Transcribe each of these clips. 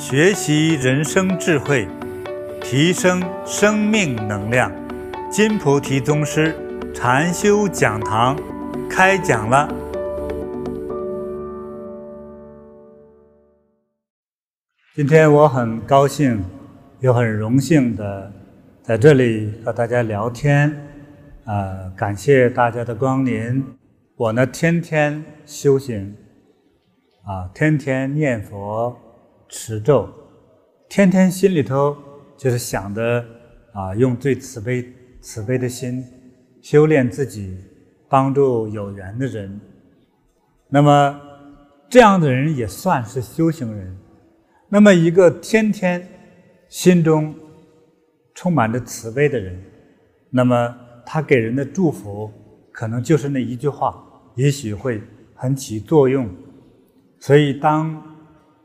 学习人生智慧，提升生命能量。金菩提宗师禅修讲堂开讲了。今天我很高兴，又很荣幸的在这里和大家聊天。呃，感谢大家的光临。我呢，天天修行。啊，天天念佛持咒，天天心里头就是想着啊，用最慈悲慈悲的心修炼自己，帮助有缘的人。那么这样的人也算是修行人。那么一个天天心中充满着慈悲的人，那么他给人的祝福可能就是那一句话，也许会很起作用。所以，当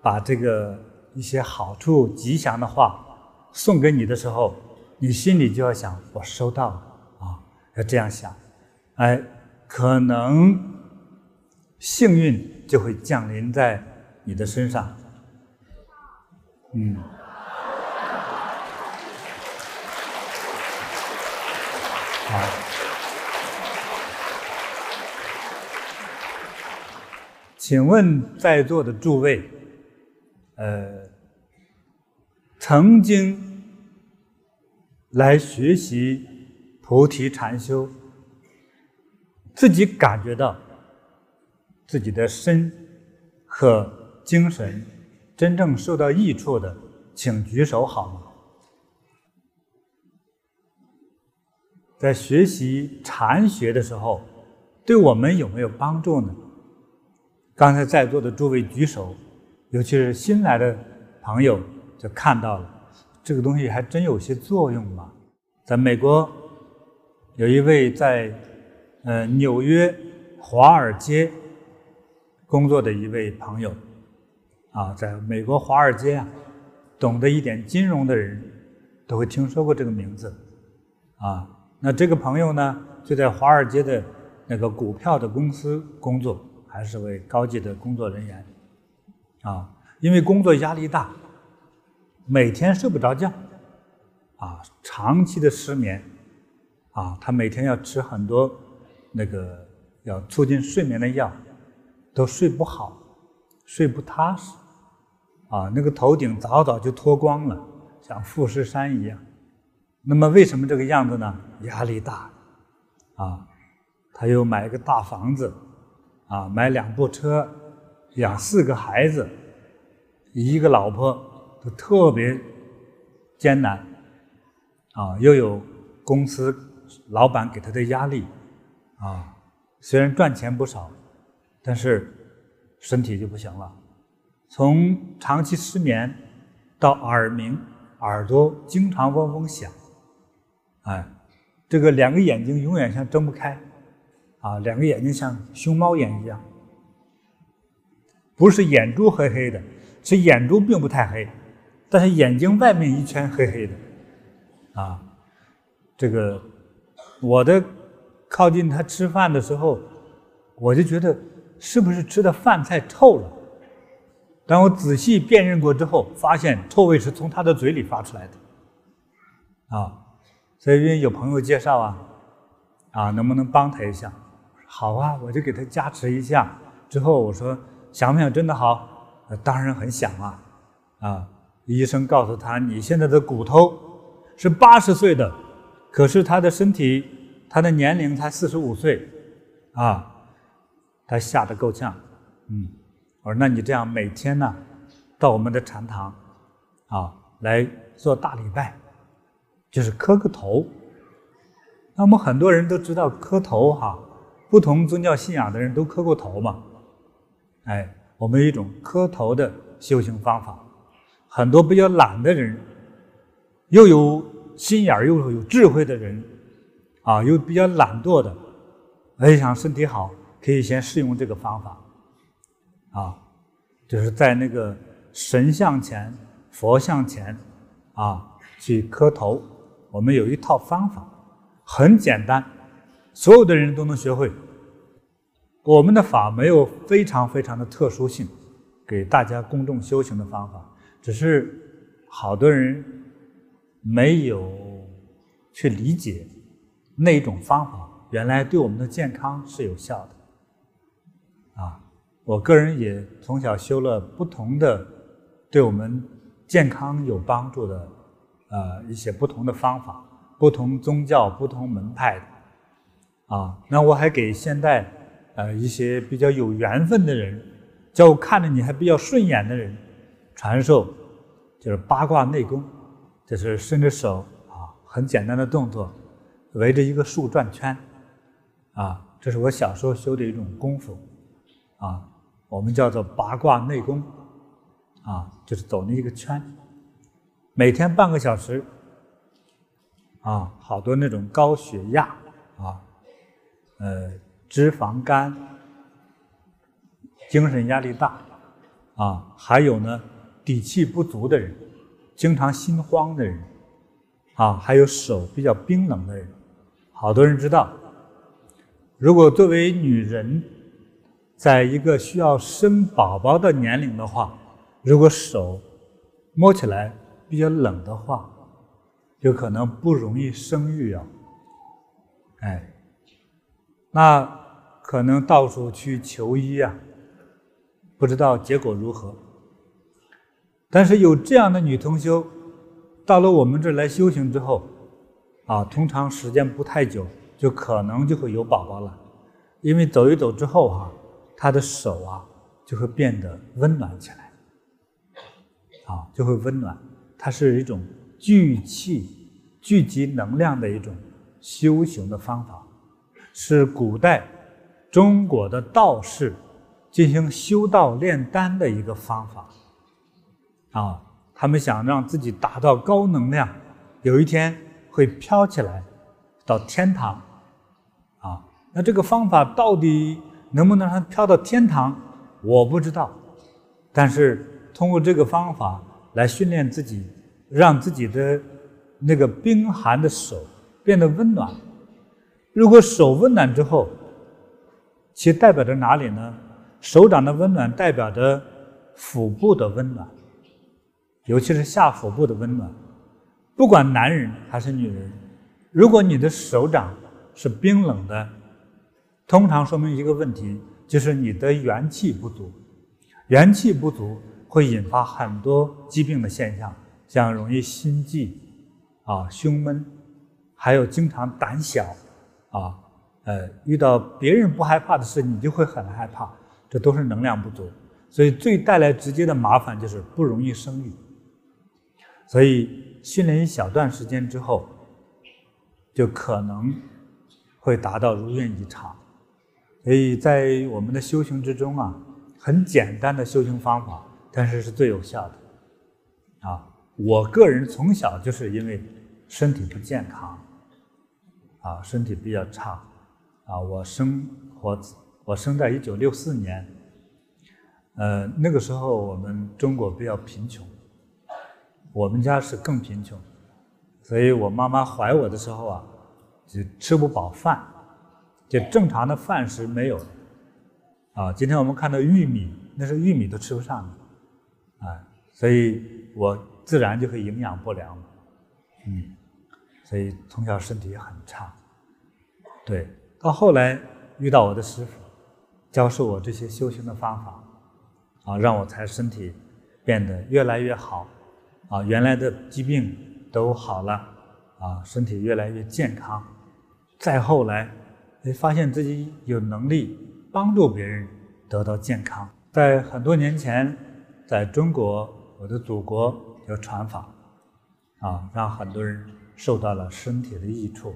把这个一些好处、吉祥的话送给你的时候，你心里就要想：我收到了啊，要这样想，哎，可能幸运就会降临在你的身上。嗯，好。请问在座的诸位，呃，曾经来学习菩提禅修，自己感觉到自己的身和精神真正受到益处的，请举手好吗？在学习禅学的时候，对我们有没有帮助呢？刚才在座的诸位举手，尤其是新来的朋友就看到了，这个东西还真有些作用嘛。在美国，有一位在呃纽约华尔街工作的一位朋友，啊，在美国华尔街啊，懂得一点金融的人都会听说过这个名字，啊，那这个朋友呢，就在华尔街的那个股票的公司工作。还是位高级的工作人员，啊，因为工作压力大，每天睡不着觉，啊，长期的失眠，啊，他每天要吃很多那个要促进睡眠的药，都睡不好，睡不踏实，啊，那个头顶早早就脱光了，像富士山一样。那么为什么这个样子呢？压力大，啊，他又买一个大房子。啊，买两部车，养四个孩子，一个老婆，都特别艰难。啊，又有公司老板给他的压力，啊，虽然赚钱不少，但是身体就不行了。从长期失眠到耳鸣，耳朵经常嗡嗡响，哎，这个两个眼睛永远像睁不开。啊，两个眼睛像熊猫眼一样，不是眼珠黑黑的，是眼珠并不太黑，但是眼睛外面一圈黑黑的。啊，这个我的靠近他吃饭的时候，我就觉得是不是吃的饭菜臭了？当我仔细辨认过之后，发现臭味是从他的嘴里发出来的。啊，所以有朋友介绍啊，啊，能不能帮他一下？好啊，我就给他加持一下。之后我说想不想真的好？当然很想啊！啊，医生告诉他，你现在的骨头是八十岁的，可是他的身体，他的年龄才四十五岁，啊，他吓得够呛。嗯，我说那你这样每天呢，到我们的禅堂，啊，来做大礼拜，就是磕个头。那我们很多人都知道磕头哈。不同宗教信仰的人都磕过头嘛？哎，我们有一种磕头的修行方法。很多比较懒的人，又有心眼又有智慧的人，啊，又比较懒惰的，哎，想身体好，可以先试用这个方法，啊，就是在那个神像前、佛像前，啊，去磕头。我们有一套方法，很简单。所有的人都能学会。我们的法没有非常非常的特殊性，给大家公众修行的方法，只是好多人没有去理解那一种方法，原来对我们的健康是有效的。啊，我个人也从小修了不同的对我们健康有帮助的呃一些不同的方法，不同宗教、不同门派的。啊，那我还给现代呃一些比较有缘分的人，叫我看着你还比较顺眼的人。传授就是八卦内功，就是伸着手啊，很简单的动作，围着一个树转圈，啊，这是我小时候修的一种功夫，啊，我们叫做八卦内功，啊，就是走那一个圈，每天半个小时，啊，好多那种高血压啊，呃，脂肪肝，精神压力大，啊，还有呢。底气不足的人，经常心慌的人，啊，还有手比较冰冷的人，好多人知道，如果作为女人，在一个需要生宝宝的年龄的话，如果手摸起来比较冷的话，就可能不容易生育啊。哎，那可能到处去求医啊，不知道结果如何。但是有这样的女同修，到了我们这来修行之后，啊，通常时间不太久，就可能就会有宝宝了，因为走一走之后哈、啊，她的手啊就会变得温暖起来，啊，就会温暖。它是一种聚气、聚集能量的一种修行的方法，是古代中国的道士进行修道炼丹的一个方法。啊，他们想让自己达到高能量，有一天会飘起来到天堂。啊，那这个方法到底能不能让它飘到天堂，我不知道。但是通过这个方法来训练自己，让自己的那个冰寒的手变得温暖。如果手温暖之后，其代表着哪里呢？手掌的温暖代表着腹部的温暖。尤其是下腹部的温暖，不管男人还是女人，如果你的手掌是冰冷的，通常说明一个问题，就是你的元气不足。元气不足会引发很多疾病的现象，像容易心悸啊、胸闷，还有经常胆小啊，呃，遇到别人不害怕的事，你就会很害怕，这都是能量不足。所以最带来直接的麻烦就是不容易生育。所以训练一小段时间之后，就可能会达到如愿以偿。所以在我们的修行之中啊，很简单的修行方法，但是是最有效的。啊，我个人从小就是因为身体不健康，啊，身体比较差，啊，我生我我生在一九六四年，呃，那个时候我们中国比较贫穷。我们家是更贫穷，所以我妈妈怀我的时候啊，就吃不饱饭，就正常的饭食没有。啊，今天我们看到玉米，那是玉米都吃不上的，啊，所以我自然就会营养不良，嗯，所以从小身体也很差。对，到后来遇到我的师傅，教授我这些修行的方法，啊，让我才身体变得越来越好。啊，原来的疾病都好了，啊，身体越来越健康。再后来，哎，发现自己有能力帮助别人得到健康。在很多年前，在中国，我的祖国有传法，啊，让很多人受到了身体的益处。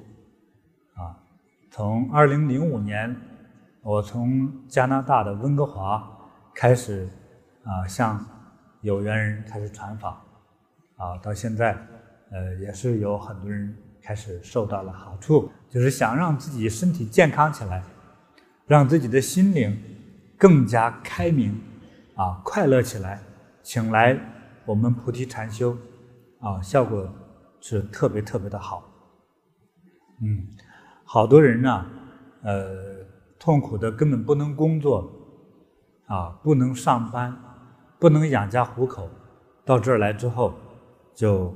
从二零零五年，我从加拿大的温哥华开始，啊，向有缘人开始传法。啊，到现在，呃，也是有很多人开始受到了好处，就是想让自己身体健康起来，让自己的心灵更加开明，啊，快乐起来，请来我们菩提禅修，啊，效果是特别特别的好。嗯，好多人呢，呃，痛苦的根本不能工作，啊，不能上班，不能养家糊口。到这儿来之后，就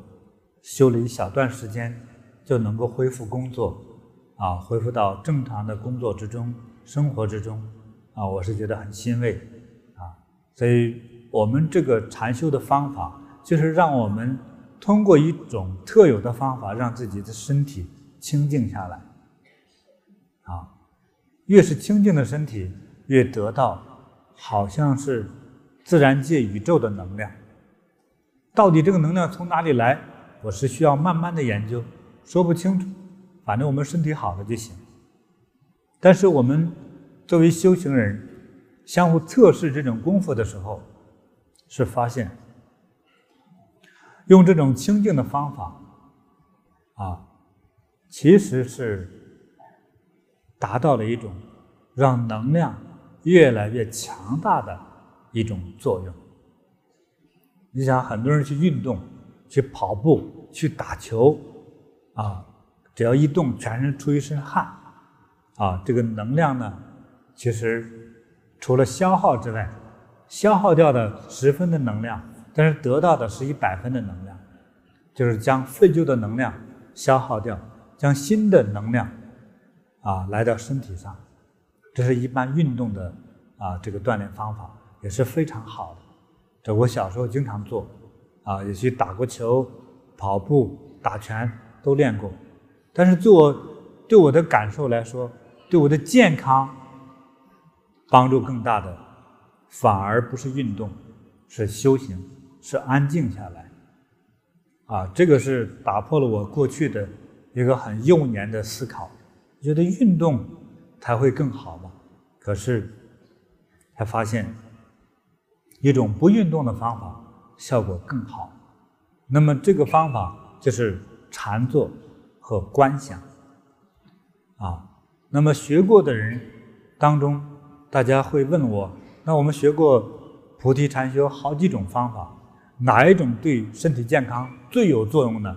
修了一小段时间，就能够恢复工作，啊，恢复到正常的工作之中、生活之中，啊，我是觉得很欣慰，啊，所以我们这个禅修的方法，就是让我们通过一种特有的方法，让自己的身体清静下来，越是清静的身体，越得到好像是自然界宇宙的能量。到底这个能量从哪里来？我是需要慢慢的研究，说不清楚。反正我们身体好了就行。但是我们作为修行人，相互测试这种功夫的时候，是发现用这种清净的方法，啊，其实是达到了一种让能量越来越强大的一种作用。你想，很多人去运动，去跑步，去打球，啊，只要一动，全身出一身汗，啊，这个能量呢，其实除了消耗之外，消耗掉的十分的能量，但是得到的是一百分的能量，就是将废旧的能量消耗掉，将新的能量，啊，来到身体上，这是一般运动的啊，这个锻炼方法也是非常好的。这我小时候经常做，啊，也去打过球、跑步、打拳都练过。但是对我对我的感受来说，对我的健康帮助更大的，反而不是运动，是修行，是安静下来。啊，这个是打破了我过去的一个很幼年的思考，觉得运动才会更好嘛。可是才发现。一种不运动的方法效果更好，那么这个方法就是禅坐和观想，啊，那么学过的人当中，大家会问我，那我们学过菩提禅修好几种方法，哪一种对身体健康最有作用呢？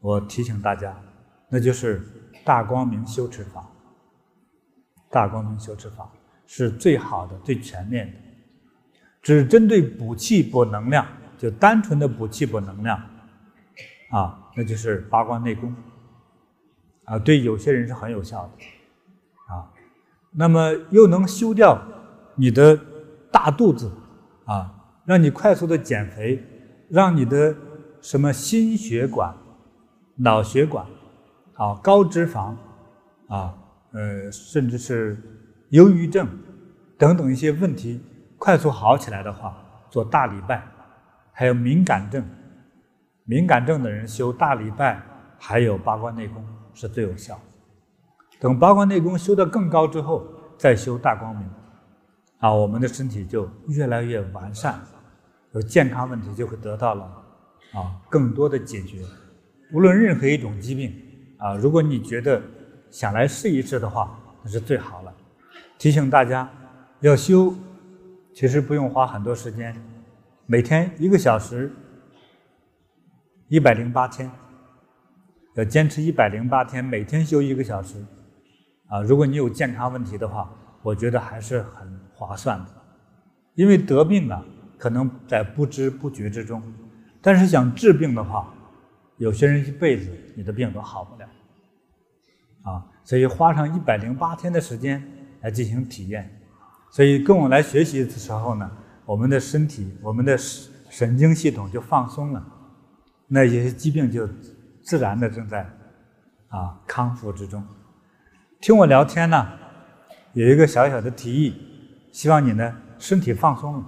我提醒大家，那就是大光明修持法。大光明修持法是最好的、最全面的。只针对补气补能量，就单纯的补气补能量，啊，那就是八卦内功，啊，对有些人是很有效的，啊，那么又能修掉你的大肚子，啊，让你快速的减肥，让你的什么心血管、脑血管，啊，高脂肪，啊，呃，甚至是忧郁症等等一些问题。快速好起来的话，做大礼拜，还有敏感症，敏感症的人修大礼拜，还有八卦内功是最有效。等八卦内功修得更高之后，再修大光明，啊，我们的身体就越来越完善，有健康问题就会得到了啊更多的解决。无论任何一种疾病啊，如果你觉得想来试一试的话，那是最好了。提醒大家要修。其实不用花很多时间，每天一个小时，一百零八天，要坚持一百零八天，每天修一个小时，啊，如果你有健康问题的话，我觉得还是很划算的，因为得病了可能在不知不觉之中，但是想治病的话，有些人一辈子你的病都好不了，啊，所以花上一百零八天的时间来进行体验。所以跟我来学习的时候呢，我们的身体、我们的神经系统就放松了，那些疾病就自然的正在啊康复之中。听我聊天呢，有一个小小的提议，希望你呢身体放松，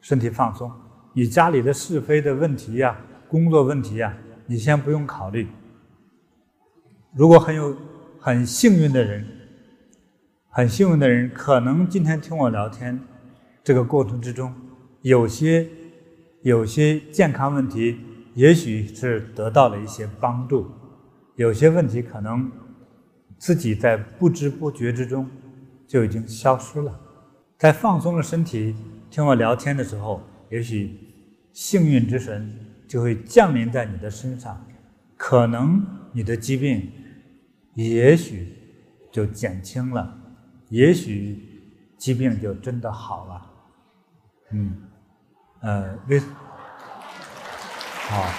身体放松，你家里的是非的问题呀、工作问题呀，你先不用考虑。如果很有很幸运的人。很幸运的人，可能今天听我聊天，这个过程之中，有些有些健康问题，也许是得到了一些帮助；有些问题可能自己在不知不觉之中就已经消失了。在放松了身体听我聊天的时候，也许幸运之神就会降临在你的身上，可能你的疾病也许就减轻了。也许疾病就真的好了，嗯，呃，为啊。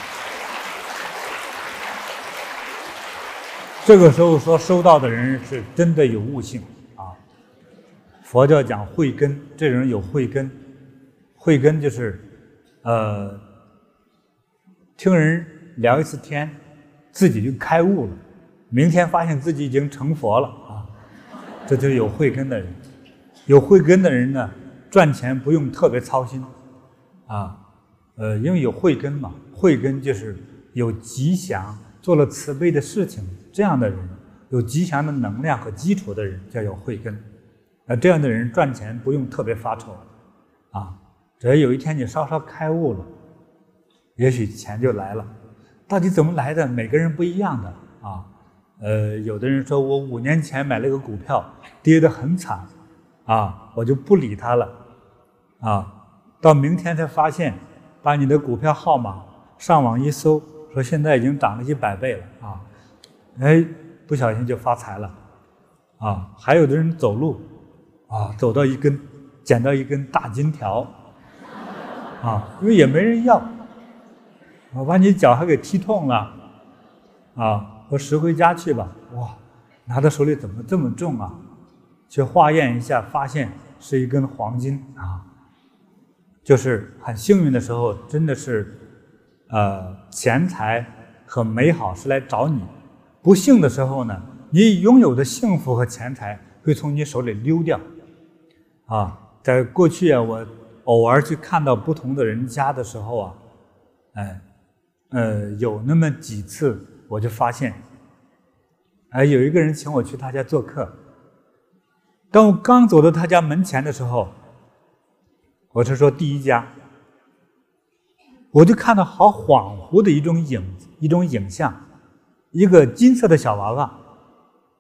这个时候说收到的人是真的有悟性啊。佛教讲慧根，这人有慧根，慧根就是，呃，听人聊一次天，自己就开悟了，明天发现自己已经成佛了啊，这就是有慧根的人。有慧根的人呢，赚钱不用特别操心，啊，呃，因为有慧根嘛，慧根就是有吉祥，做了慈悲的事情，这样的人有吉祥的能量和基础的人叫有慧根。那这样的人赚钱不用特别发愁，啊，只要有一天你稍稍开悟了，也许钱就来了。到底怎么来的？每个人不一样的啊。呃，有的人说我五年前买了个股票，跌得很惨。啊，我就不理他了，啊，到明天才发现，把你的股票号码上网一搜，说现在已经涨了一百倍了啊，哎，不小心就发财了，啊，还有的人走路，啊，走到一根，捡到一根大金条，啊，因为也没人要，我把你脚还给踢痛了，啊，我拾回家去吧，哇，拿到手里怎么这么重啊？去化验一下，发现是一根黄金啊！就是很幸运的时候，真的是，呃，钱财和美好是来找你；不幸的时候呢，你拥有的幸福和钱财会从你手里溜掉。啊，在过去啊，我偶尔去看到不同的人家的时候啊，哎，呃，有那么几次，我就发现，哎，有一个人请我去他家做客。当我刚走到他家门前的时候，我是说第一家，我就看到好恍惚的一种影，一种影像，一个金色的小娃娃，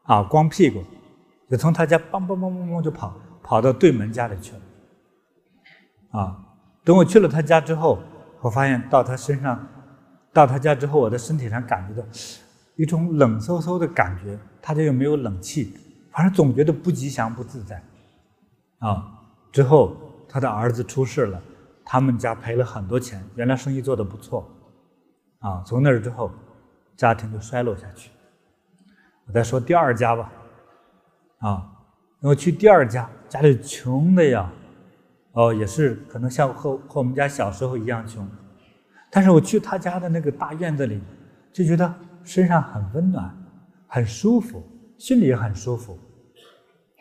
啊，光屁股，就从他家梆梆梆梆梆就跑，跑到对门家里去了，啊，等我去了他家之后，我发现到他身上，到他家之后，我的身体上感觉到一种冷飕飕的感觉，他家又没有冷气。反正总觉得不吉祥、不自在，啊！之后他的儿子出事了，他们家赔了很多钱。原来生意做得不错，啊！从那儿之后，家庭就衰落下去。我再说第二家吧，啊！我去第二家，家里穷的呀，哦，也是可能像和和我们家小时候一样穷，但是我去他家的那个大院子里，就觉得身上很温暖，很舒服。心里也很舒服，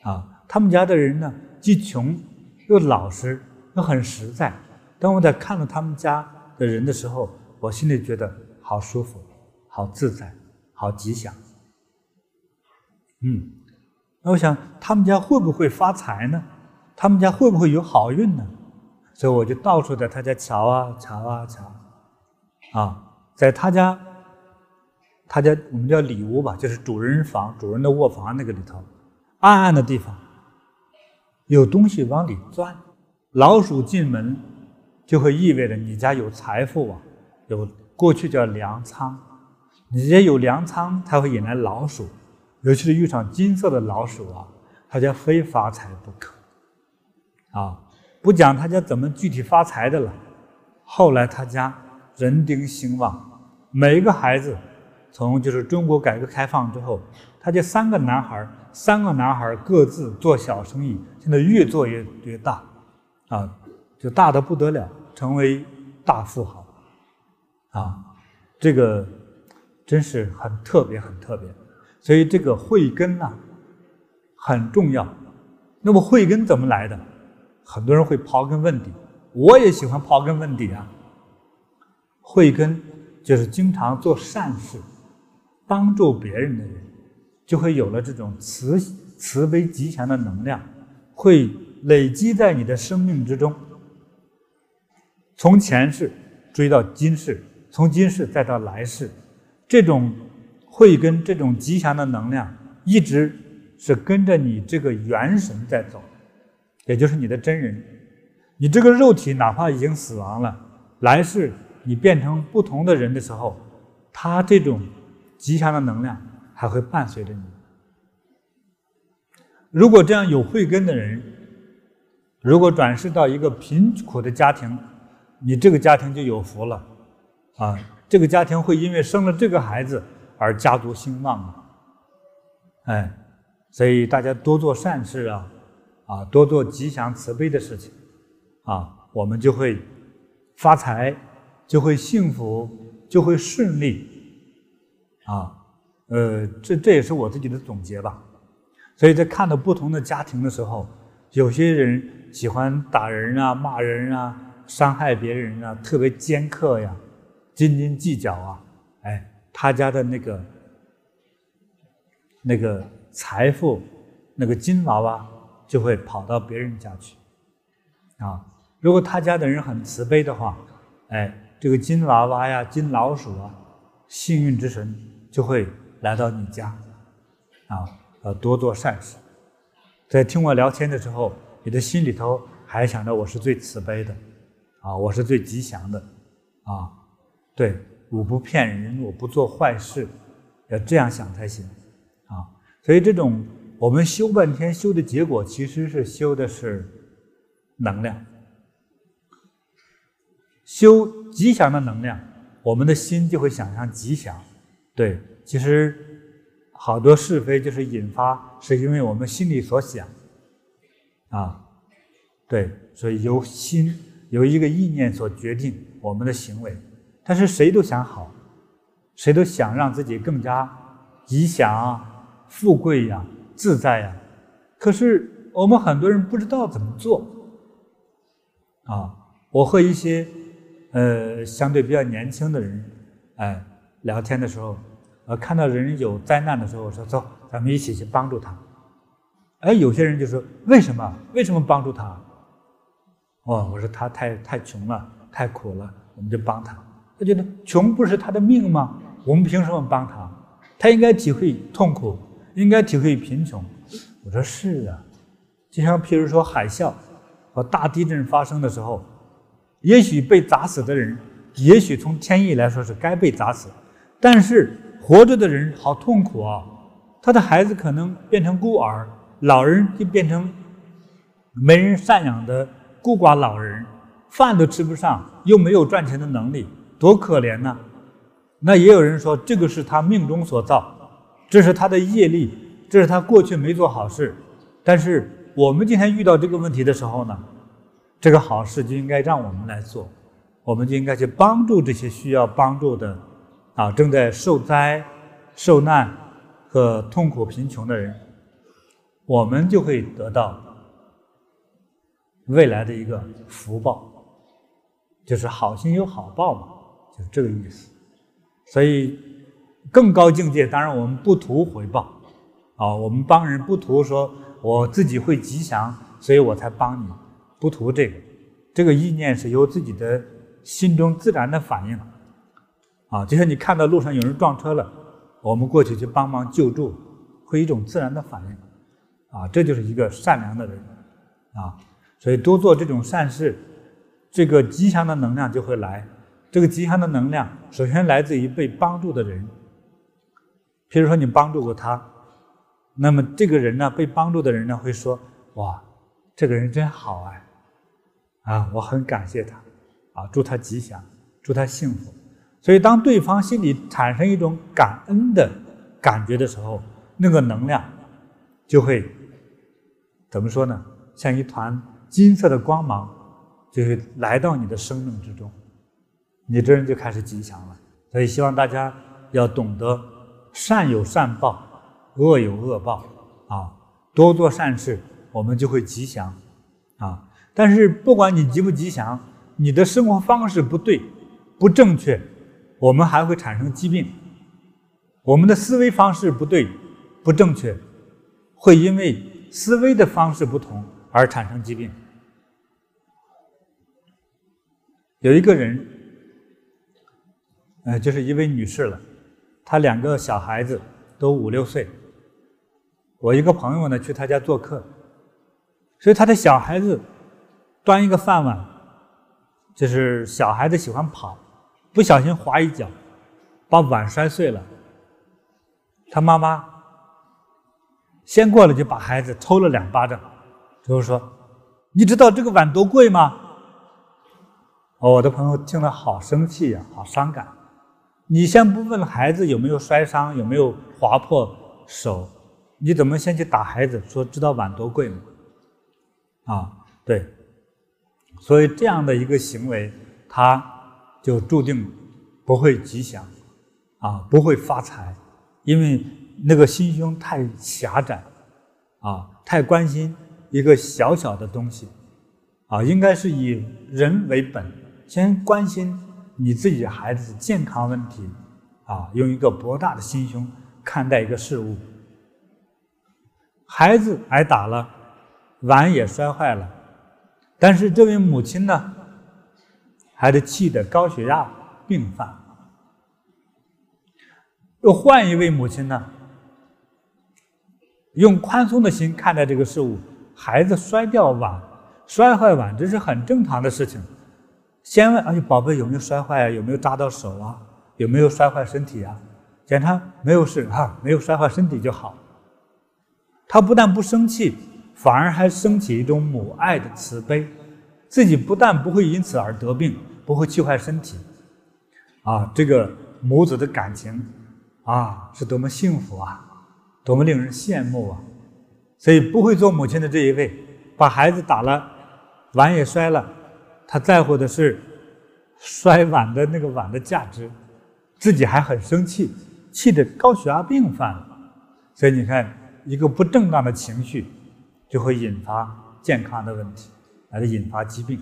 啊，他们家的人呢，既穷又老实又很实在。当我在看到他们家的人的时候，我心里觉得好舒服、好自在、好吉祥。嗯，那我想他们家会不会发财呢？他们家会不会有好运呢？所以我就到处在他家瞧啊瞧啊瞧，啊，在他家。他家我们叫里屋吧，就是主人房、主人的卧房那个里头，暗暗的地方，有东西往里钻。老鼠进门，就会意味着你家有财富啊，有过去叫粮仓，你家有粮仓才会引来老鼠，尤其是遇上金色的老鼠啊，他家非发财不可。啊，不讲他家怎么具体发财的了，后来他家人丁兴旺，每一个孩子。从就是中国改革开放之后，他这三个男孩，三个男孩各自做小生意，现在越做越越大，啊，就大的不得了，成为大富豪，啊，这个真是很特别，很特别。所以这个慧根呐，很重要。那么慧根怎么来的？很多人会刨根问底，我也喜欢刨根问底啊。慧根就是经常做善事。帮助别人的人，就会有了这种慈慈悲吉祥的能量，会累积在你的生命之中。从前世追到今世，从今世再到来世，这种慧根、这种吉祥的能量，一直是跟着你这个元神在走，也就是你的真人。你这个肉体哪怕已经死亡了，来世你变成不同的人的时候，他这种。吉祥的能量还会伴随着你。如果这样有慧根的人，如果转世到一个贫苦的家庭，你这个家庭就有福了，啊，这个家庭会因为生了这个孩子而家族兴旺啊！哎，所以大家多做善事啊，啊，多做吉祥慈悲的事情，啊，我们就会发财，就会幸福，就会顺利，啊，呃，这这也是我自己的总结吧。所以在看到不同的家庭的时候，有些人喜欢打人啊、骂人啊、伤害别人啊，特别尖刻呀。斤斤计较啊，哎，他家的那个那个财富，那个金娃娃就会跑到别人家去，啊，如果他家的人很慈悲的话，哎，这个金娃娃呀、金老鼠啊，幸运之神就会来到你家，啊，要多做善事。在听我聊天的时候，你的心里头还想着我是最慈悲的，啊，我是最吉祥的，啊。对，我不骗人，我不做坏事，要这样想才行，啊！所以这种我们修半天修的结果，其实是修的是能量，修吉祥的能量，我们的心就会想象吉祥。对，其实好多是非就是引发，是因为我们心里所想，啊，对，所以由心由一个意念所决定我们的行为。但是谁都想好，谁都想让自己更加吉祥啊、富贵呀、自在呀。可是我们很多人不知道怎么做啊。我和一些呃相对比较年轻的人哎聊天的时候，呃看到人有灾难的时候，我说走，咱们一起去帮助他。哎，有些人就说为什么？为什么帮助他？哦，我说他太太穷了，太苦了，我们就帮他。他觉得穷不是他的命吗？我们凭什么帮他？他应该体会痛苦，应该体会贫穷。我说是啊，就像譬如说海啸和大地震发生的时候，也许被砸死的人，也许从天意来说是该被砸死，但是活着的人好痛苦啊！他的孩子可能变成孤儿，老人就变成没人赡养的孤寡老人，饭都吃不上，又没有赚钱的能力。多可怜呐！那也有人说，这个是他命中所造，这是他的业力，这是他过去没做好事。但是我们今天遇到这个问题的时候呢，这个好事就应该让我们来做，我们就应该去帮助这些需要帮助的啊，正在受灾、受难和痛苦、贫穷的人，我们就会得到未来的一个福报，就是好心有好报嘛。就这个意思，所以更高境界，当然我们不图回报，啊，我们帮人不图说我自己会吉祥，所以我才帮你，不图这个，这个意念是由自己的心中自然的反应，啊，就像你看到路上有人撞车了，我们过去去帮忙救助，会一种自然的反应，啊，这就是一个善良的人，啊，所以多做这种善事，这个吉祥的能量就会来。这个吉祥的能量，首先来自于被帮助的人。譬如说，你帮助过他，那么这个人呢，被帮助的人呢，会说：“哇，这个人真好哎，啊，啊我很感谢他，啊，祝他吉祥，祝他幸福。”所以，当对方心里产生一种感恩的感觉的时候，那个能量就会怎么说呢？像一团金色的光芒，就会来到你的生命之中。你这人就开始吉祥了，所以希望大家要懂得善有善报，恶有恶报啊！多做善事，我们就会吉祥啊！但是不管你吉不吉祥，你的生活方式不对、不正确，我们还会产生疾病。我们的思维方式不对、不正确，会因为思维的方式不同而产生疾病。有一个人。呃，就是一位女士了，她两个小孩子都五六岁。我一个朋友呢去她家做客，所以她的小孩子端一个饭碗，就是小孩子喜欢跑，不小心滑一脚，把碗摔碎了。他妈妈先过来就把孩子抽了两巴掌，就是说：“你知道这个碗多贵吗？”，我的朋友听了好生气呀，好伤感。你先不问孩子有没有摔伤，有没有划破手，你怎么先去打孩子？说知道碗多贵吗？啊，对。所以这样的一个行为，他就注定不会吉祥，啊，不会发财，因为那个心胸太狭窄，啊，太关心一个小小的东西，啊，应该是以人为本，先关心。你自己孩子健康问题，啊，用一个博大的心胸看待一个事物。孩子挨打了，碗也摔坏了，但是这位母亲呢，还得气得高血压病犯。又换一位母亲呢，用宽松的心看待这个事物，孩子摔掉碗、摔坏碗，这是很正常的事情。先问：“哎，宝贝有没有摔坏啊？有没有扎到手啊？有没有摔坏身体啊？”检查没有事哈，没有摔坏身体就好。他不但不生气，反而还升起一种母爱的慈悲，自己不但不会因此而得病，不会气坏身体，啊，这个母子的感情啊，是多么幸福啊，多么令人羡慕啊！所以不会做母亲的这一位，把孩子打了，碗也摔了。他在乎的是摔碗的那个碗的价值，自己还很生气，气得高血压病犯了。所以你看，一个不正当的情绪，就会引发健康的问题，来引发疾病。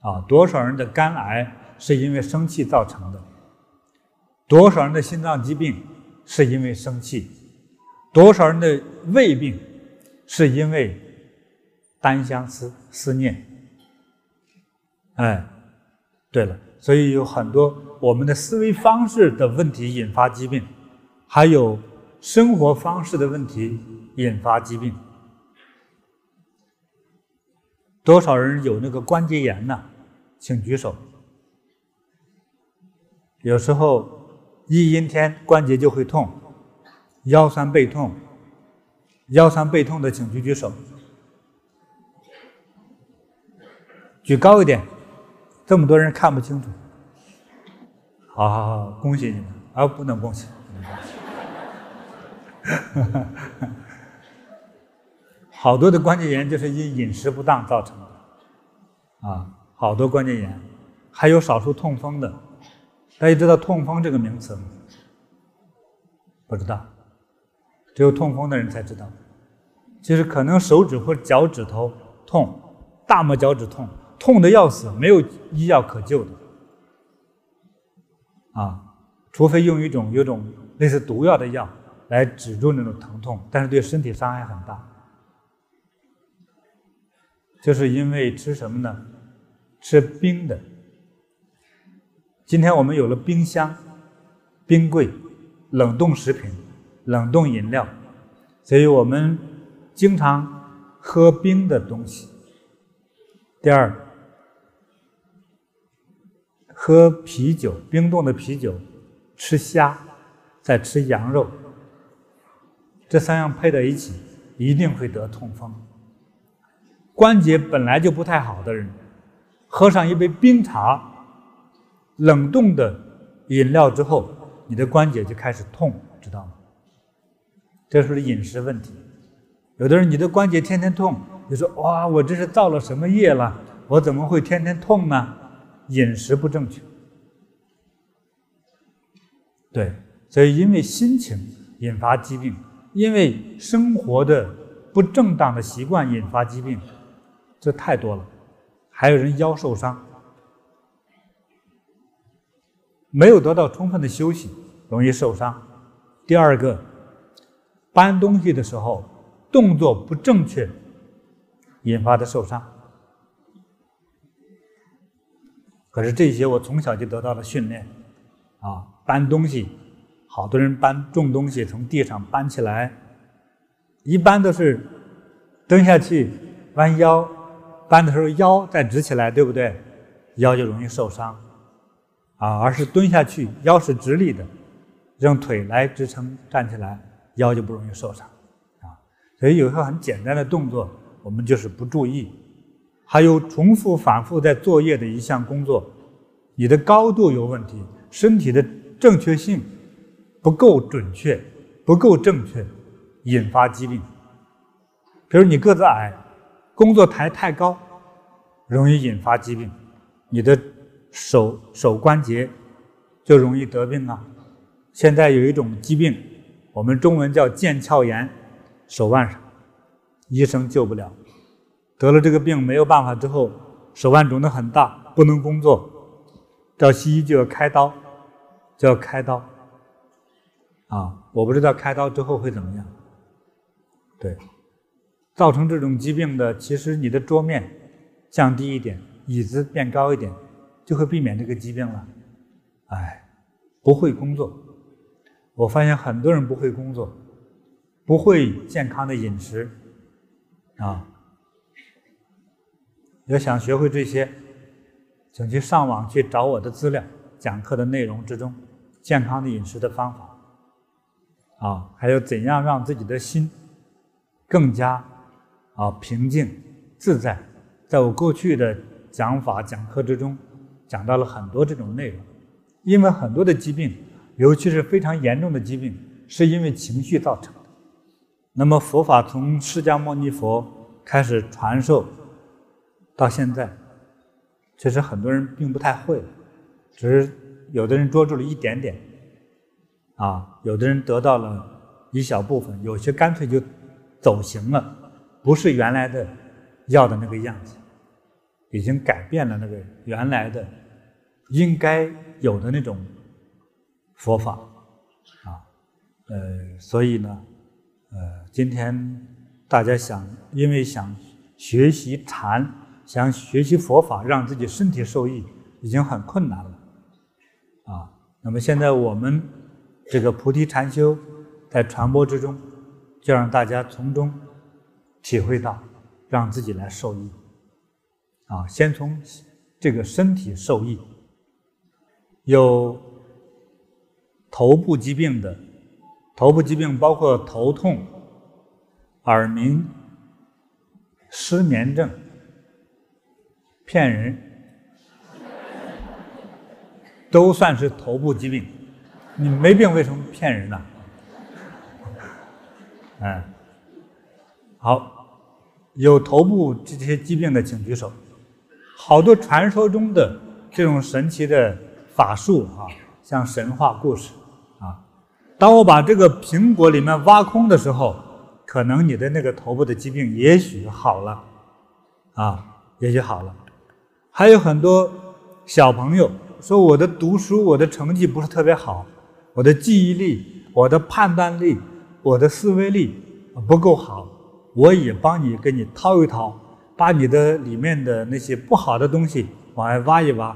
啊，多少人的肝癌是因为生气造成的？多少人的心脏疾病是因为生气？多少人的胃病是因为单相思、思念？哎，对了，所以有很多我们的思维方式的问题引发疾病，还有生活方式的问题引发疾病。多少人有那个关节炎呢？请举手。有时候一阴天关节就会痛，腰酸背痛，腰酸背痛的请举举手，举高一点。这么多人看不清楚，好好好，恭喜你们！啊，不能恭喜，不能恭喜好多的关节炎就是因饮食不当造成的，啊，好多关节炎，还有少数痛风的，大家知道痛风这个名词吗？不知道，只有痛风的人才知道，就是可能手指或脚趾头痛，大拇脚趾痛。痛的要死，没有医药可救的，啊，除非用一种有种类似毒药的药来止住那种疼痛，但是对身体伤害很大。就是因为吃什么呢？吃冰的。今天我们有了冰箱、冰柜、冷冻食品、冷冻饮料，所以我们经常喝冰的东西。第二。喝啤酒，冰冻的啤酒，吃虾，再吃羊肉，这三样配在一起，一定会得痛风。关节本来就不太好的人，喝上一杯冰茶、冷冻的饮料之后，你的关节就开始痛，知道吗？这是饮食问题。有的人你的关节天天痛，你说哇，我这是造了什么业了？我怎么会天天痛呢？饮食不正确，对，所以因为心情引发疾病，因为生活的不正当的习惯引发疾病，这太多了。还有人腰受伤，没有得到充分的休息，容易受伤。第二个，搬东西的时候动作不正确，引发的受伤。可是这些我从小就得到了训练，啊，搬东西，好多人搬重东西从地上搬起来，一般都是蹲下去弯腰，搬的时候腰再直起来，对不对？腰就容易受伤，啊，而是蹲下去腰是直立的，用腿来支撑站起来，腰就不容易受伤，啊，所以有时候很简单的动作，我们就是不注意，还有重复反复在作业的一项工作，你的高度有问题，身体的正确性不够准确，不够正确，引发疾病。比如你个子矮，工作台太高，容易引发疾病，你的手手关节就容易得病啊。现在有一种疾病，我们中文叫腱鞘炎，手腕上，医生救不了。得了这个病没有办法之后，手腕肿得很大，不能工作，找西医就要开刀，就要开刀。啊，我不知道开刀之后会怎么样。对，造成这种疾病的，其实你的桌面降低一点，椅子变高一点，就会避免这个疾病了。哎，不会工作，我发现很多人不会工作，不会健康的饮食，啊。要想学会这些，请去上网去找我的资料，讲课的内容之中，健康的饮食的方法，啊，还有怎样让自己的心更加啊平静自在。在我过去的讲法讲课之中，讲到了很多这种内容，因为很多的疾病，尤其是非常严重的疾病，是因为情绪造成的。那么佛法从释迦牟尼佛开始传授。到现在，其实很多人并不太会，只是有的人捉住了一点点，啊，有的人得到了一小部分，有些干脆就走形了，不是原来的要的那个样子，已经改变了那个原来的应该有的那种佛法，啊，呃，所以呢，呃，今天大家想，因为想学习禅。想学习佛法，让自己身体受益，已经很困难了，啊。那么现在我们这个菩提禅修在传播之中，就让大家从中体会到，让自己来受益，啊，先从这个身体受益。有头部疾病的，头部疾病包括头痛、耳鸣、失眠症。骗人，都算是头部疾病。你没病为什么骗人呢？嗯，好，有头部这些疾病的请举手。好多传说中的这种神奇的法术啊，像神话故事啊。当我把这个苹果里面挖空的时候，可能你的那个头部的疾病也许好了，啊，也许好了。还有很多小朋友说，我的读书，我的成绩不是特别好，我的记忆力、我的判断力、我的思维力不够好，我也帮你给你掏一掏，把你的里面的那些不好的东西往外挖一挖，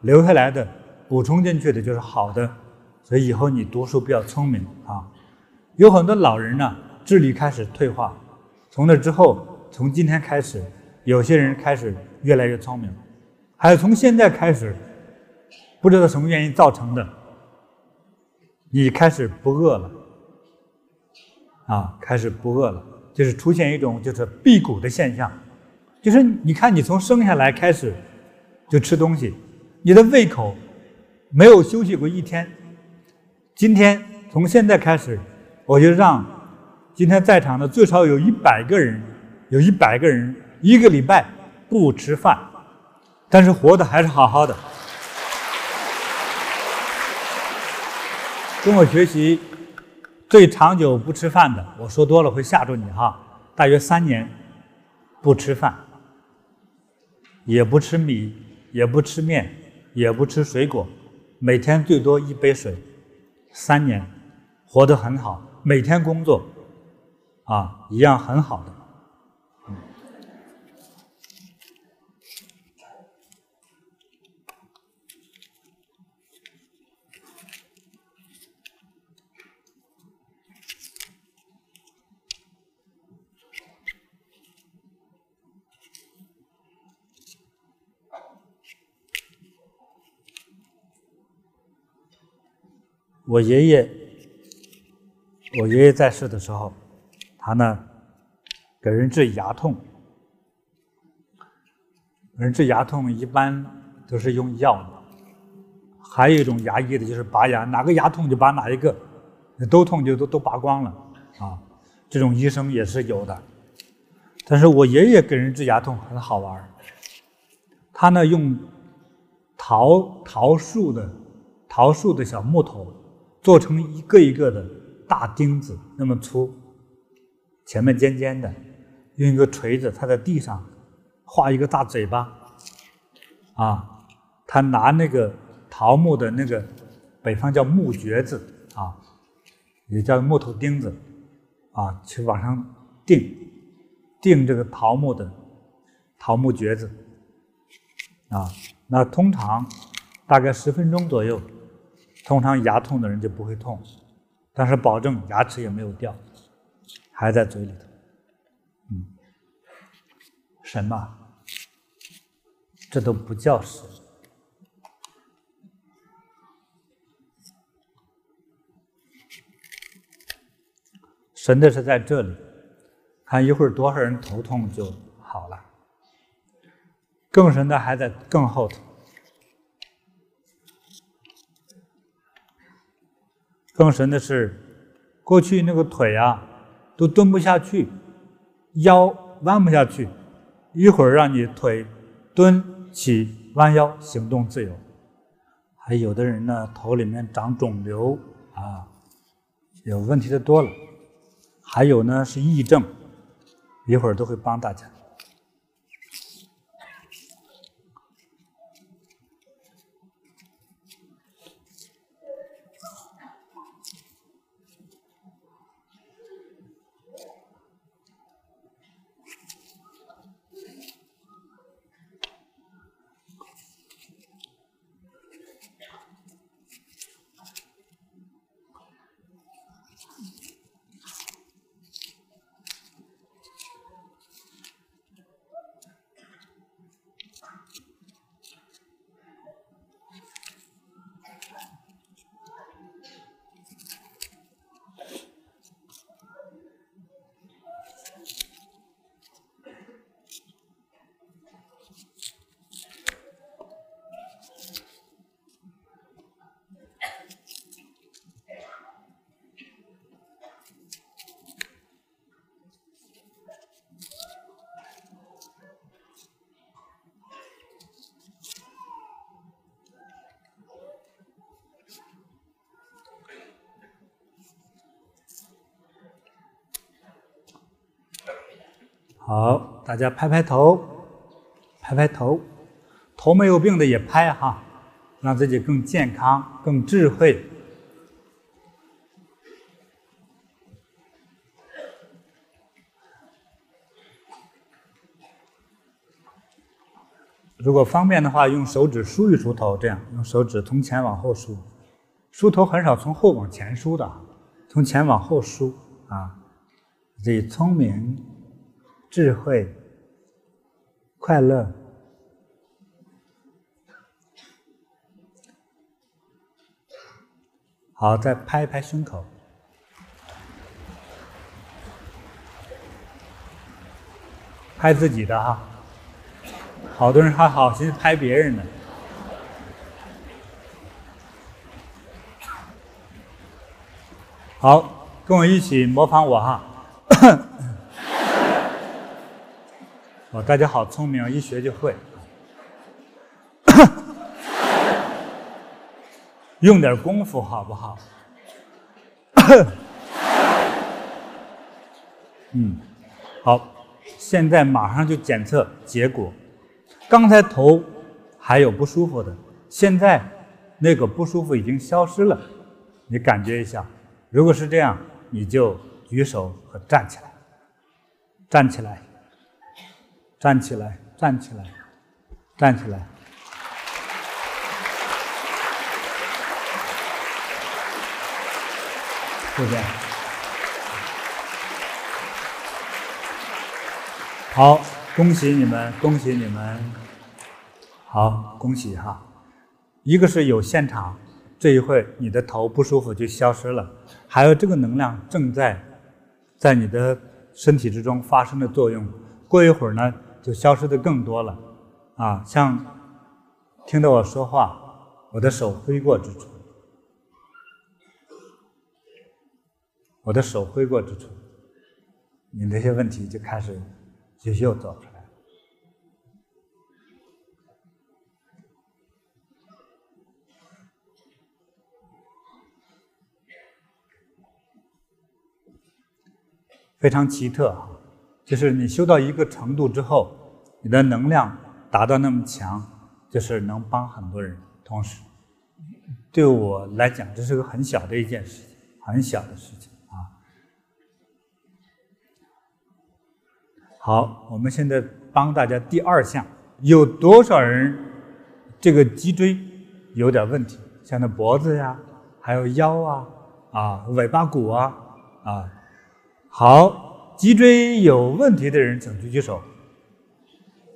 留下来的补充进去的就是好的，所以以后你读书比较聪明啊。有很多老人呢，智力开始退化，从那之后，从今天开始，有些人开始越来越聪明。还有从现在开始，不知道什么原因造成的，你开始不饿了，啊，开始不饿了，就是出现一种就是辟谷的现象，就是你看你从生下来开始就吃东西，你的胃口没有休息过一天。今天从现在开始，我就让今天在场的最少有一百个人，有一百个人一个礼拜不吃饭。但是活的还是好好的，跟我学习最长久不吃饭的，我说多了会吓住你哈。大约三年不吃饭，也不吃米，也不吃面，也不吃水果，每天最多一杯水，三年活得很好，每天工作啊，一样很好的。我爷爷，我爷爷在世的时候，他呢给人治牙痛，人治牙痛一般都是用药的，还有一种牙医的就是拔牙，哪个牙痛就拔哪一个，都痛就都都拔光了啊。这种医生也是有的。但是我爷爷给人治牙痛很好玩，他呢用桃桃树的桃树的小木头做成一个一个的大钉子，那么粗，前面尖尖的，用一个锤子，他在地上画一个大嘴巴，啊，他拿那个桃木的那个北方叫木橛子啊，也叫木头钉子，啊，去往上钉。钉这个桃木的桃木橛子啊，那通常大概十分钟左右，通常牙痛的人就不会痛，但是保证牙齿也没有掉，还在嘴里头。嗯，神嘛，这都不叫神，神的是在这里。看一会儿多少人头痛就好了，更神的还在更后头，更神的是，过去那个腿啊都蹲不下去，腰弯不下去，一会儿让你腿蹲起弯腰行动自由，还有的人呢头里面长肿瘤啊，有问题的多了，还有呢是癔症。一会儿都会帮大家。好，大家拍拍头，拍拍头，头没有病的也拍哈，让自己更健康、更智慧。如果方便的话，用手指梳一梳头，这样用手指从前往后梳，梳头很少从后往前梳的，从前往后梳啊，所以聪明。智慧、快乐，好，再拍拍胸口，拍自己的哈。好多人还好心拍别人的，好，跟我一起模仿我哈。哦，大家好聪明，一学就会。用点功夫好不好？嗯，好，现在马上就检测结果。刚才头还有不舒服的，现在那个不舒服已经消失了，你感觉一下。如果是这样，你就举手和站起来，站起来。站起来，站起来，站起来。谢谢。好，恭喜你们，恭喜你们。好，恭喜哈。一个是有现场，这一会你的头不舒服就消失了，还有这个能量正在在你的身体之中发生的作用。过一会儿呢，就消失的更多了，啊，像听到我说话，我的手挥过之处，我的手挥过之处，你那些问题就开始就又走出来了。非常奇特啊，就是你修到一个程度之后，你的能量达到那么强，就是能帮很多人。同时，对我来讲，这是个很小的一件事情，很小的事情啊。好，我们现在帮大家第二项，有多少人这个脊椎有点问题？像那脖子呀，还有腰啊，啊，尾巴骨啊，啊。好，脊椎有问题的人请举举手。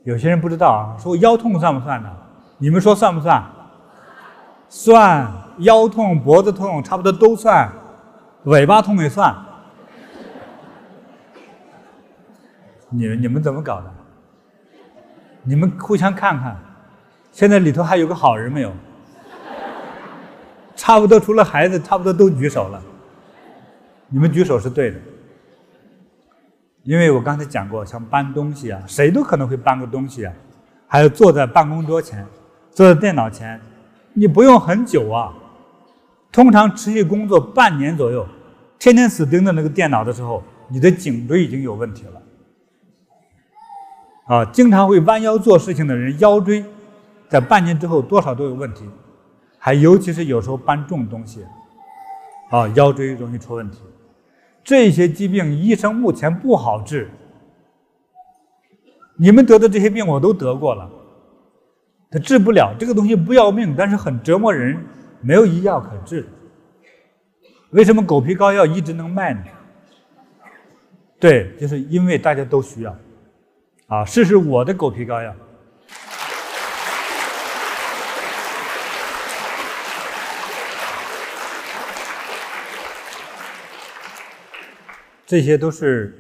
有些人不知道啊，说腰痛算不算呢？你们说算不算？算，腰痛、脖子痛差不多都算，尾巴痛也算。你你们怎么搞的？你们互相看看，现在里头还有个好人没有？差不多除了孩子，差不多都举手了。你们举手是对的。因为我刚才讲过，像搬东西啊，谁都可能会搬个东西啊，还有坐在办公桌前，坐在电脑前，你不用很久啊，通常持续工作半年左右，天天死盯着那个电脑的时候，你的颈椎已经有问题了。啊，经常会弯腰做事情的人，腰椎在半年之后多少都有问题，还尤其是有时候搬重东西，啊，腰椎容易出问题。这些疾病医生目前不好治，你们得的这些病我都得过了，他治不了这个东西不要命，但是很折磨人，没有医药可治。为什么狗皮膏药一直能卖呢？对，就是因为大家都需要，啊，试试我的狗皮膏药。这些都是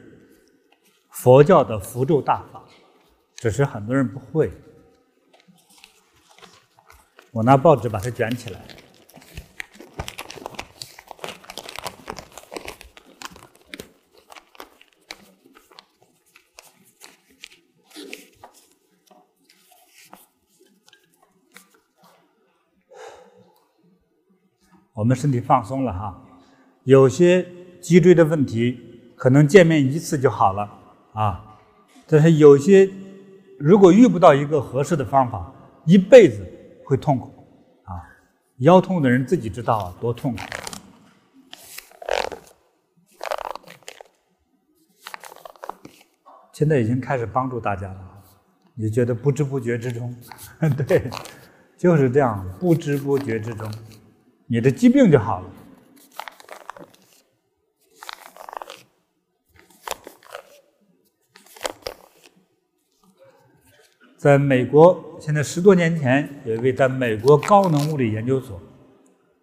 佛教的符咒大法，只是很多人不会。我拿报纸把它卷起来。我们身体放松了哈，有些脊椎的问题。可能见面一次就好了啊，但是有些如果遇不到一个合适的方法，一辈子会痛苦啊。腰痛的人自己知道，多痛苦。现在已经开始帮助大家了，你觉得不知不觉之中，对，就是这样，不知不觉之中，你的疾病就好了。在美国，现在十多年前，有一位在美国高能物理研究所，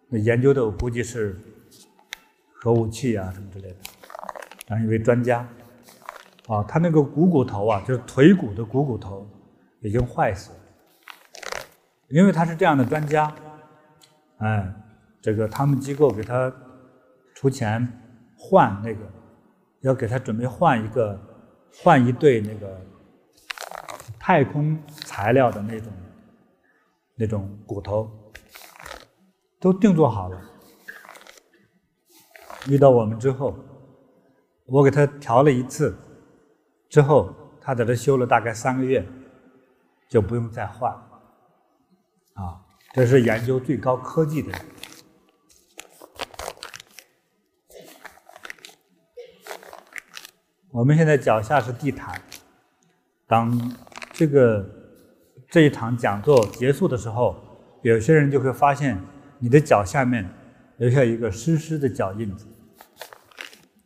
那研究的我估计是核武器啊什么之类的，当一位专家，啊，他那个股骨头啊，就是腿骨的股骨头已经坏死了，因为他是这样的专家，哎，这个他们机构给他出钱换那个，要给他准备换一个，换一对那个。太空材料的那种那种骨头都定做好了，遇到我们之后，我给他调了一次，之后他在这修了大概三个月，就不用再换。啊，这是研究最高科技的人。我们现在脚下是地毯，当。这个这一场讲座结束的时候，有些人就会发现你的脚下面留下一个湿湿的脚印子，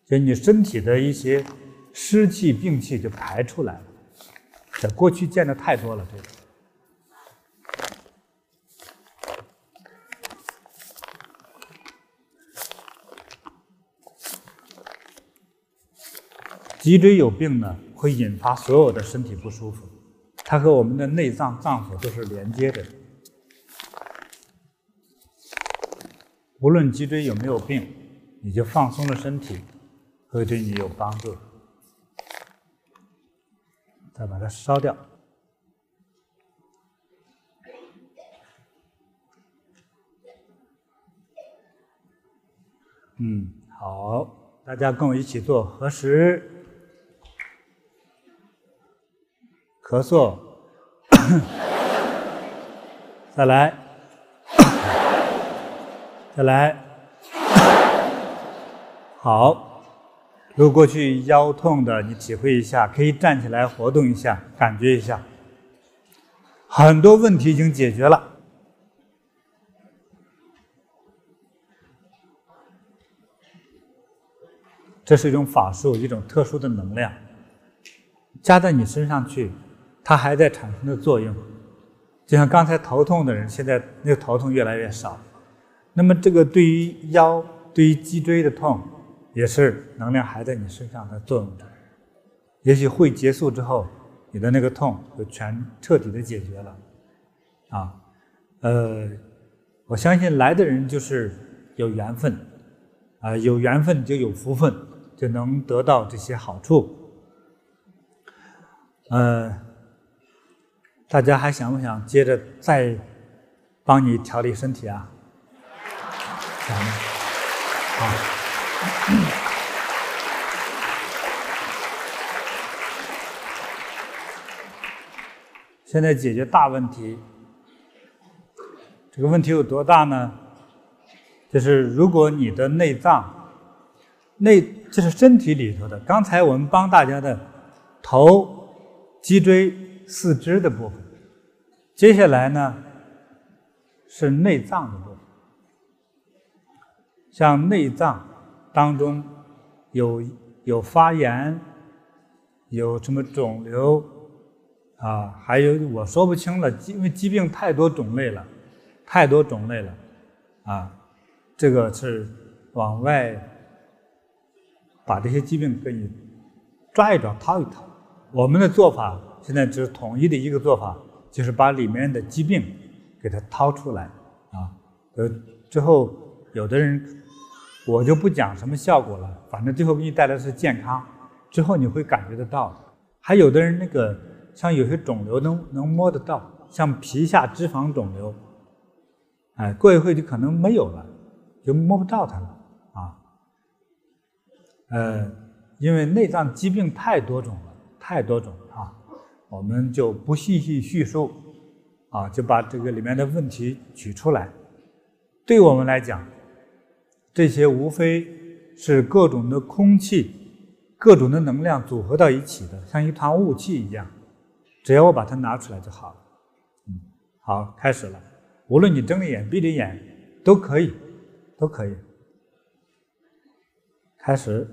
就你身体的一些湿气病气就排出来了。在过去见的太多了，这个脊椎有病呢，会引发所有的身体不舒服。它和我们的内脏脏腑都是连接的。无论脊椎有没有病，你就放松了身体，会对你有帮助。再把它烧掉。嗯，好，大家跟我一起做合十。咳嗽，再来，再来，好。如果去腰痛的，你体会一下，可以站起来活动一下，感觉一下，很多问题已经解决了。这是一种法术，一种特殊的能量，加在你身上去。它还在产生的作用，就像刚才头痛的人，现在那个头痛越来越少。那么这个对于腰、对于脊椎的痛，也是能量还在你身上的作用。也许会结束之后，你的那个痛就全彻底的解决了。啊，呃，我相信来的人就是有缘分，啊，有缘分就有福分，就能得到这些好处。呃。大家还想不想接着再帮你调理身体啊？想吗？好。现在解决大问题。这个问题有多大呢？就是如果你的内脏、内就是身体里头的，刚才我们帮大家的头、脊椎、四肢的部分。接下来呢，是内脏的部分，像内脏当中有有发炎，有什么肿瘤啊，还有我说不清了，因为疾病太多种类了，太多种类了啊，这个是往外把这些疾病给你抓一抓、掏一掏。我们的做法现在只是统一的一个做法。就是把里面的疾病给它掏出来啊，呃，之后有的人我就不讲什么效果了，反正最后给你带来是健康，之后你会感觉得到。还有的人那个像有些肿瘤能能摸得到，像皮下脂肪肿瘤，哎，过一会就可能没有了，就摸不到它了啊。呃，因为内脏疾病太多种了，太多种啊。我们就不细细叙述，啊，就把这个里面的问题取出来。对我们来讲，这些无非是各种的空气、各种的能量组合到一起的，像一团雾气一样。只要我把它拿出来就好了。嗯，好，开始了。无论你睁着眼、闭着眼，都可以，都可以。开始。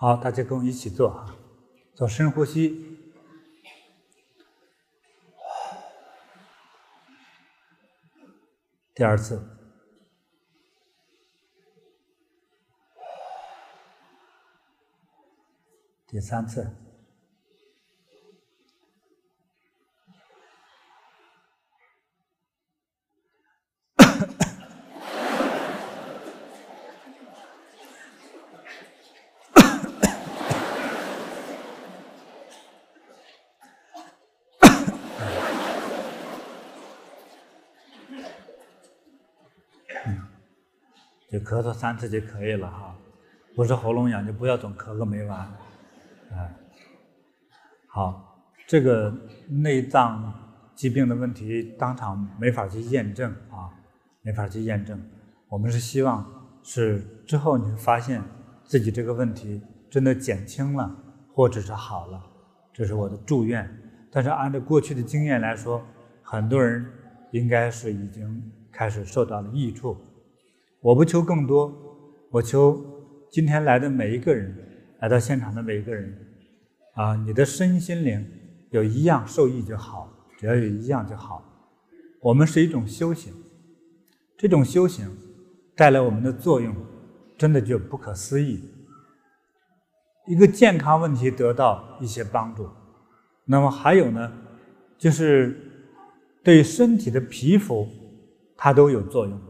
好，大家跟我一起做啊，做深呼吸。第二次，第三次。就咳嗽三次就可以了哈，不是喉咙痒就不要总咳个没完，哎，好，这个内脏疾病的问题当场没法去验证啊，没法去验证。我们是希望是之后你会发现自己这个问题真的减轻了，或者是好了，这是我的祝愿。但是按照过去的经验来说，很多人应该是已经开始受到了益处。我不求更多，我求今天来的每一个人，来到现场的每一个人，啊，你的身心灵有一样受益就好，只要有一样就好，我们是一种修行，这种修行带来我们的作用，真的就不可思议。一个健康问题得到一些帮助，那么还有呢，就是对身体的皮肤，它都有作用。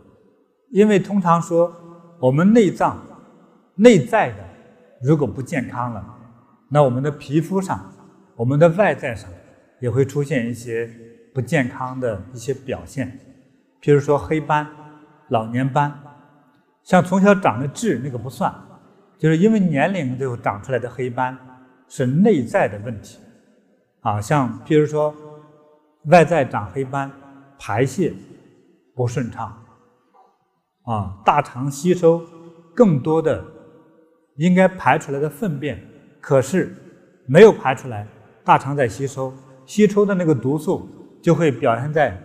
因为通常说，我们内脏内在的如果不健康了，那我们的皮肤上，我们的外在上也会出现一些不健康的一些表现，譬如说黑斑、老年斑，像从小长的痣那个不算。就是因为年龄最后长出来的黑斑是内在的问题，啊，像比如说外在长黑斑，排泄不顺畅，啊，大肠吸收更多的应该排出来的粪便，可是没有排出来，大肠在吸收，吸收的那个毒素就会表现在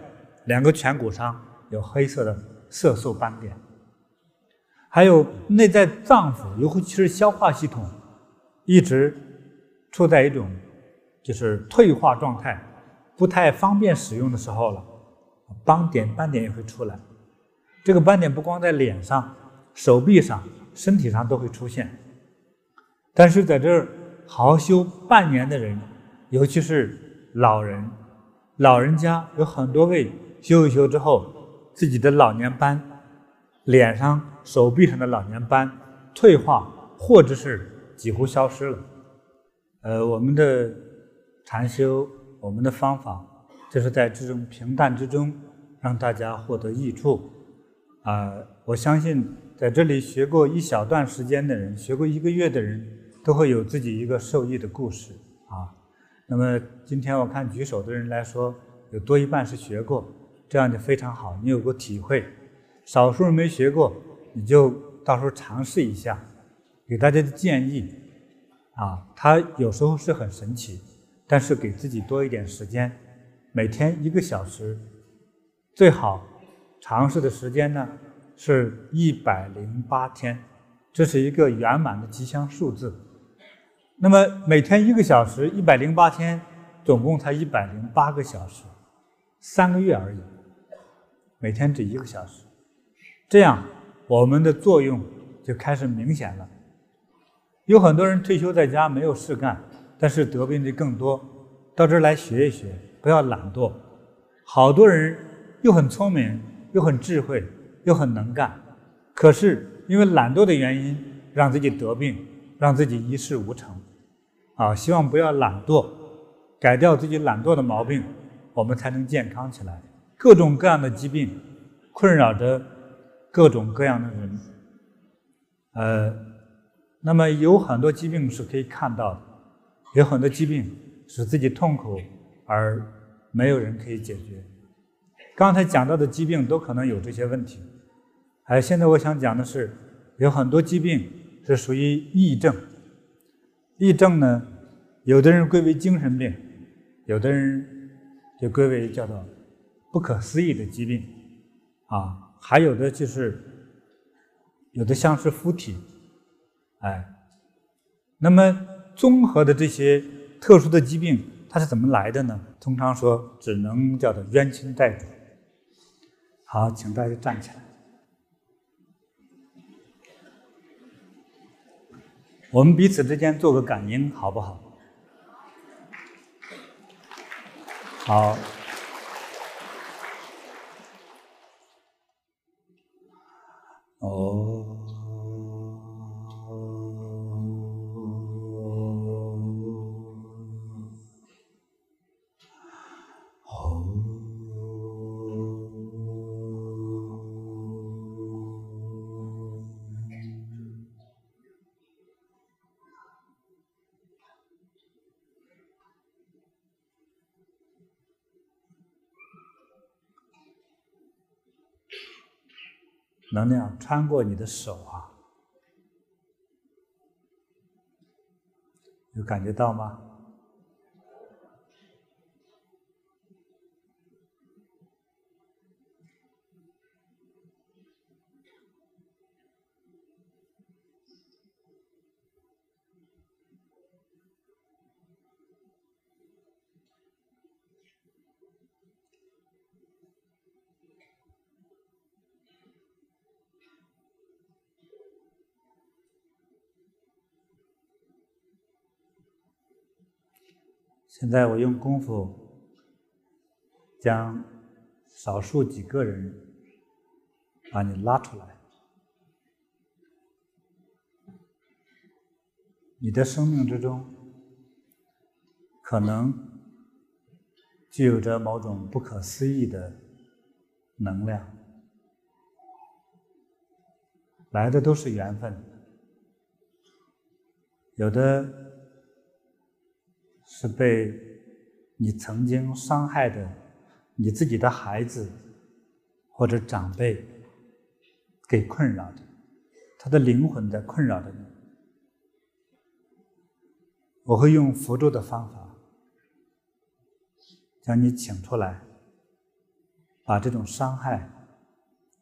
两个颧骨上有黑色的色素斑点。还有内在脏腑，尤其是消化系统，一直处在一种就是退化状态，不太方便使用的时候了，斑点斑点也会出来。这个斑点不光在脸上、手臂上、身体上都会出现。但是在这儿好好修半年的人，尤其是老人，老人家有很多位修一修之后，自己的老年斑，脸上。手臂上的老年斑退化，或者是几乎消失了。呃，我们的禅修，我们的方法，就是在这种平淡之中，让大家获得益处。啊、我相信在这里学过一小段时间的人，学过一个月的人，都会有自己一个受益的故事啊。那么今天我看举手的人来说，有多一半是学过，这样就非常好，你有过体会。少数人没学过。你就到时候尝试一下，给大家的建议，啊，它有时候是很神奇，但是给自己多一点时间，每天一个小时，最好尝试的时间呢是一百零八天，这是一个圆满的吉祥数字。那么每天一个小时，一百零八天，总共才一百零八个小时，三个月而已，每天只一个小时，这样。我们的作用就开始明显了。有很多人退休在家没有事干，但是得病的更多。到这儿来学一学，不要懒惰。好多人又很聪明，又很智慧，又很能干，可是因为懒惰的原因，让自己得病，让自己一事无成。啊，希望不要懒惰，改掉自己懒惰的毛病，我们才能健康起来。各种各样的疾病困扰着。各种各样的人，呃，那么有很多疾病是可以看到的，有很多疾病使自己痛苦而没有人可以解决。刚才讲到的疾病都可能有这些问题，哎，现在我想讲的是，有很多疾病是属于癔症。癔症呢，有的人归为精神病，有的人就归为叫做不可思议的疾病，啊。还有的就是，有的像是附体，哎，那么综合的这些特殊的疾病，它是怎么来的呢？通常说，只能叫做冤亲债主。好，请大家站起来，我们彼此之间做个感应，好不好？好。哦能量穿过你的手啊，有感觉到吗？现在我用功夫将少数几个人把你拉出来。你的生命之中，可能具有着某种不可思议的能量，来的都是缘分，有的是被你曾经伤害的你自己的孩子或者长辈给困扰的，他的灵魂在困扰着你。我会用符咒的方法将你请出来，把这种伤害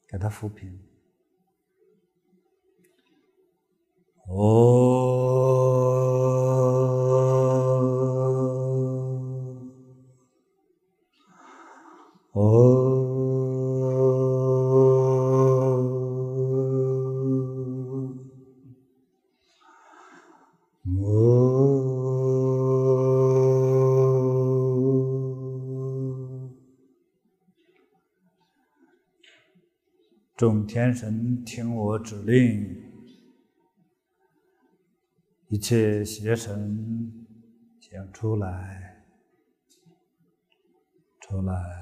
给他抚平。哦。哦众天神听我指令，一切邪神请出来，出来，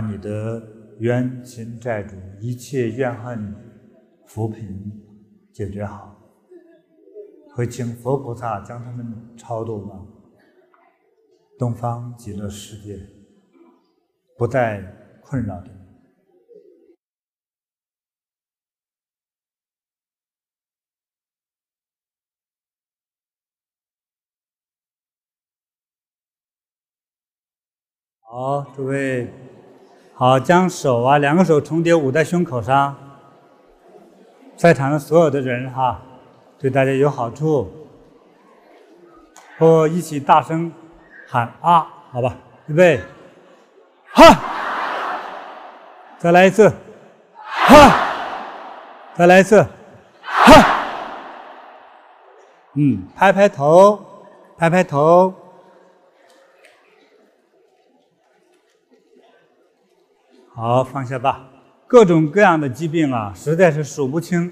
把你的冤亲债主一切怨恨扶贫解决好，会请佛菩萨将他们超度到东方极乐世界，不再困扰着你。好，诸位。好，将手啊，两个手重叠捂在胸口上，在场的所有的人哈，对大家有好处。或一起大声喊啊，好吧，预备，哈，再来一次，哈，再来一次，哈，嗯，拍拍头，拍拍头。好，放下吧。各种各样的疾病啊，实在是数不清；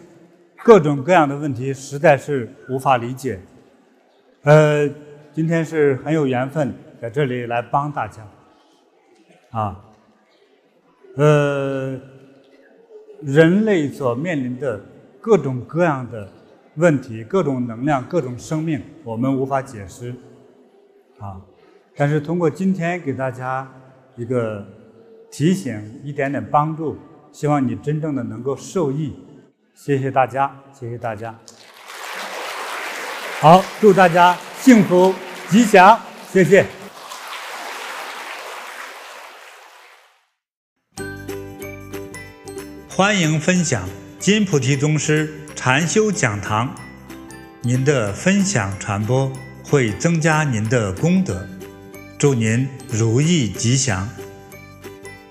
各种各样的问题，实在是无法理解。呃，今天是很有缘分，在这里来帮大家。啊，呃，人类所面临的各种各样的问题、各种能量、各种生命，我们无法解释。啊，但是通过今天给大家一个。提醒一点点帮助希望你真正的能够受益。谢谢大家谢谢大家。好祝大家幸福吉祥谢谢。欢迎分享金菩提宗师禅修讲堂您的分享传播会增加您的功德祝您如意吉祥。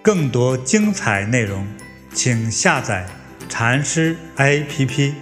更多精彩内容请下载禅师 app